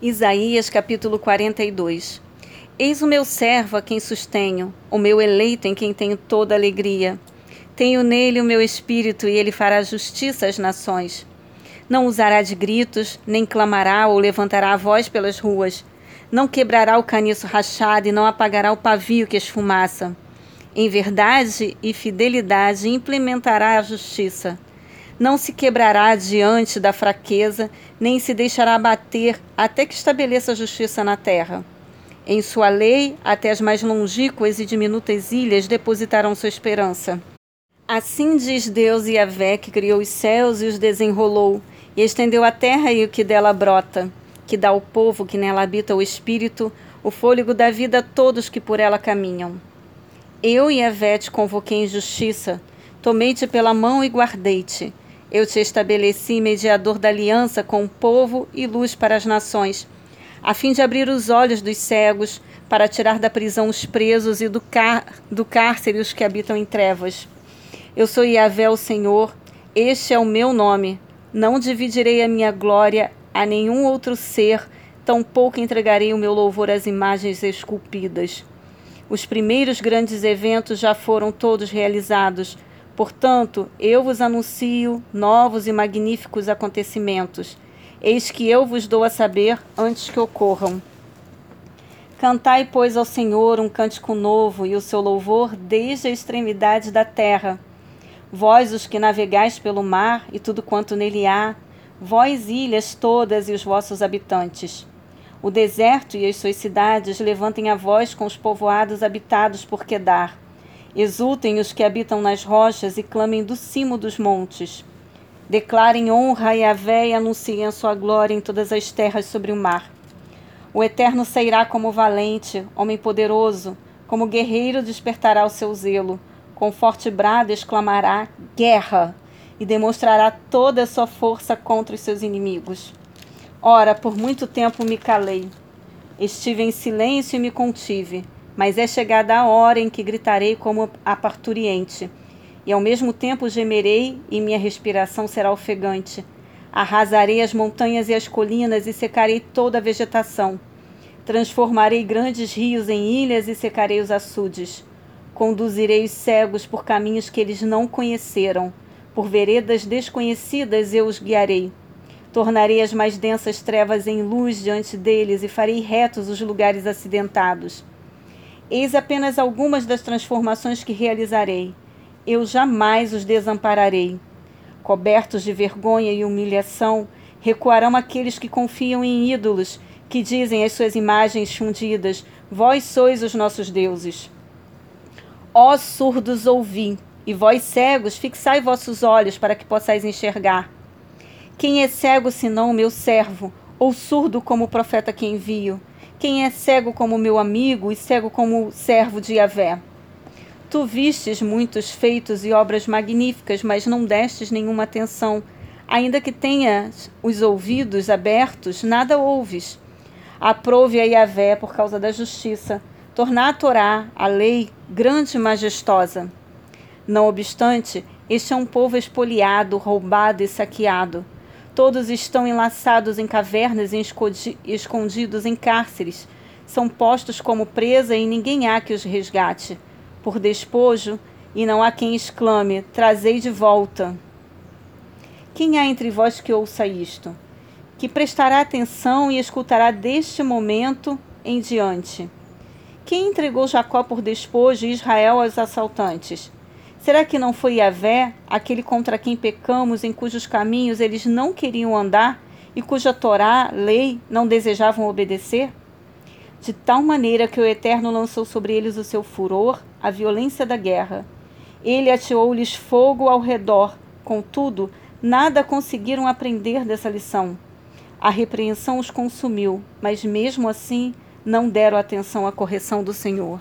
Isaías capítulo 42 Eis o meu servo a quem sustenho, o meu eleito em quem tenho toda alegria. Tenho nele o meu espírito e ele fará justiça às nações. Não usará de gritos, nem clamará ou levantará a voz pelas ruas. Não quebrará o caniço rachado e não apagará o pavio que esfumaça. Em verdade e fidelidade implementará a justiça não se quebrará diante da fraqueza, nem se deixará abater até que estabeleça a justiça na terra. Em sua lei, até as mais longínquas e diminutas ilhas depositarão sua esperança. Assim diz Deus e Yahvé, que criou os céus e os desenrolou, e estendeu a terra e o que dela brota, que dá ao povo que nela habita o espírito, o fôlego da vida a todos que por ela caminham. Eu, Yahvé, te convoquei em justiça, tomei-te pela mão e guardei-te. Eu te estabeleci mediador da aliança com o povo e luz para as nações, a fim de abrir os olhos dos cegos, para tirar da prisão os presos e do, do cárcere os que habitam em trevas. Eu sou Yahvé, o Senhor, este é o meu nome. Não dividirei a minha glória a nenhum outro ser, tampouco entregarei o meu louvor às imagens esculpidas. Os primeiros grandes eventos já foram todos realizados Portanto, eu vos anuncio novos e magníficos acontecimentos. Eis que eu vos dou a saber antes que ocorram. Cantai, pois, ao Senhor um cântico novo e o seu louvor desde a extremidade da terra. Vós, os que navegais pelo mar e tudo quanto nele há, vós, ilhas todas e os vossos habitantes. O deserto e as suas cidades levantem a voz com os povoados habitados por Quedar Exultem os que habitam nas rochas e clamem do cimo dos montes. Declarem honra a Yahvé e anunciem a sua glória em todas as terras sobre o mar. O Eterno sairá como valente, homem poderoso, como guerreiro despertará o seu zelo. Com forte brado exclamará: Guerra! e demonstrará toda a sua força contra os seus inimigos. Ora, por muito tempo me calei. Estive em silêncio e me contive mas é chegada a hora em que gritarei como a parturiente, e ao mesmo tempo gemerei, e minha respiração será ofegante. Arrasarei as montanhas e as colinas e secarei toda a vegetação. Transformarei grandes rios em ilhas e secarei os açudes. Conduzirei os cegos por caminhos que eles não conheceram. Por veredas desconhecidas eu os guiarei. Tornarei as mais densas trevas em luz diante deles e farei retos os lugares acidentados. Eis apenas algumas das transformações que realizarei. Eu jamais os desampararei. Cobertos de vergonha e humilhação, recuarão aqueles que confiam em ídolos, que dizem às suas imagens fundidas: Vós sois os nossos deuses. Ó surdos, ouvi, e vós cegos, fixai vossos olhos para que possais enxergar. Quem é cego senão o meu servo, ou surdo como o profeta que envio? Quem é cego como meu amigo e cego como servo de Yahvé? Tu vistes muitos feitos e obras magníficas, mas não destes nenhuma atenção. Ainda que tenhas os ouvidos abertos, nada ouves. Aprove a Yahvé por causa da justiça, tornar a Torá, a lei, grande e majestosa. Não obstante, este é um povo espoliado, roubado e saqueado. Todos estão enlaçados em cavernas e escondidos em cárceres. São postos como presa e ninguém há que os resgate. Por despojo, e não há quem exclame: Trazei de volta. Quem há entre vós que ouça isto? Que prestará atenção e escutará deste momento em diante? Quem entregou Jacó por despojo e Israel aos assaltantes? Será que não foi Yahvé, aquele contra quem pecamos, em cujos caminhos eles não queriam andar e cuja Torá, lei, não desejavam obedecer? De tal maneira que o Eterno lançou sobre eles o seu furor, a violência da guerra. Ele ateou-lhes fogo ao redor, contudo, nada conseguiram aprender dessa lição. A repreensão os consumiu, mas mesmo assim não deram atenção à correção do Senhor.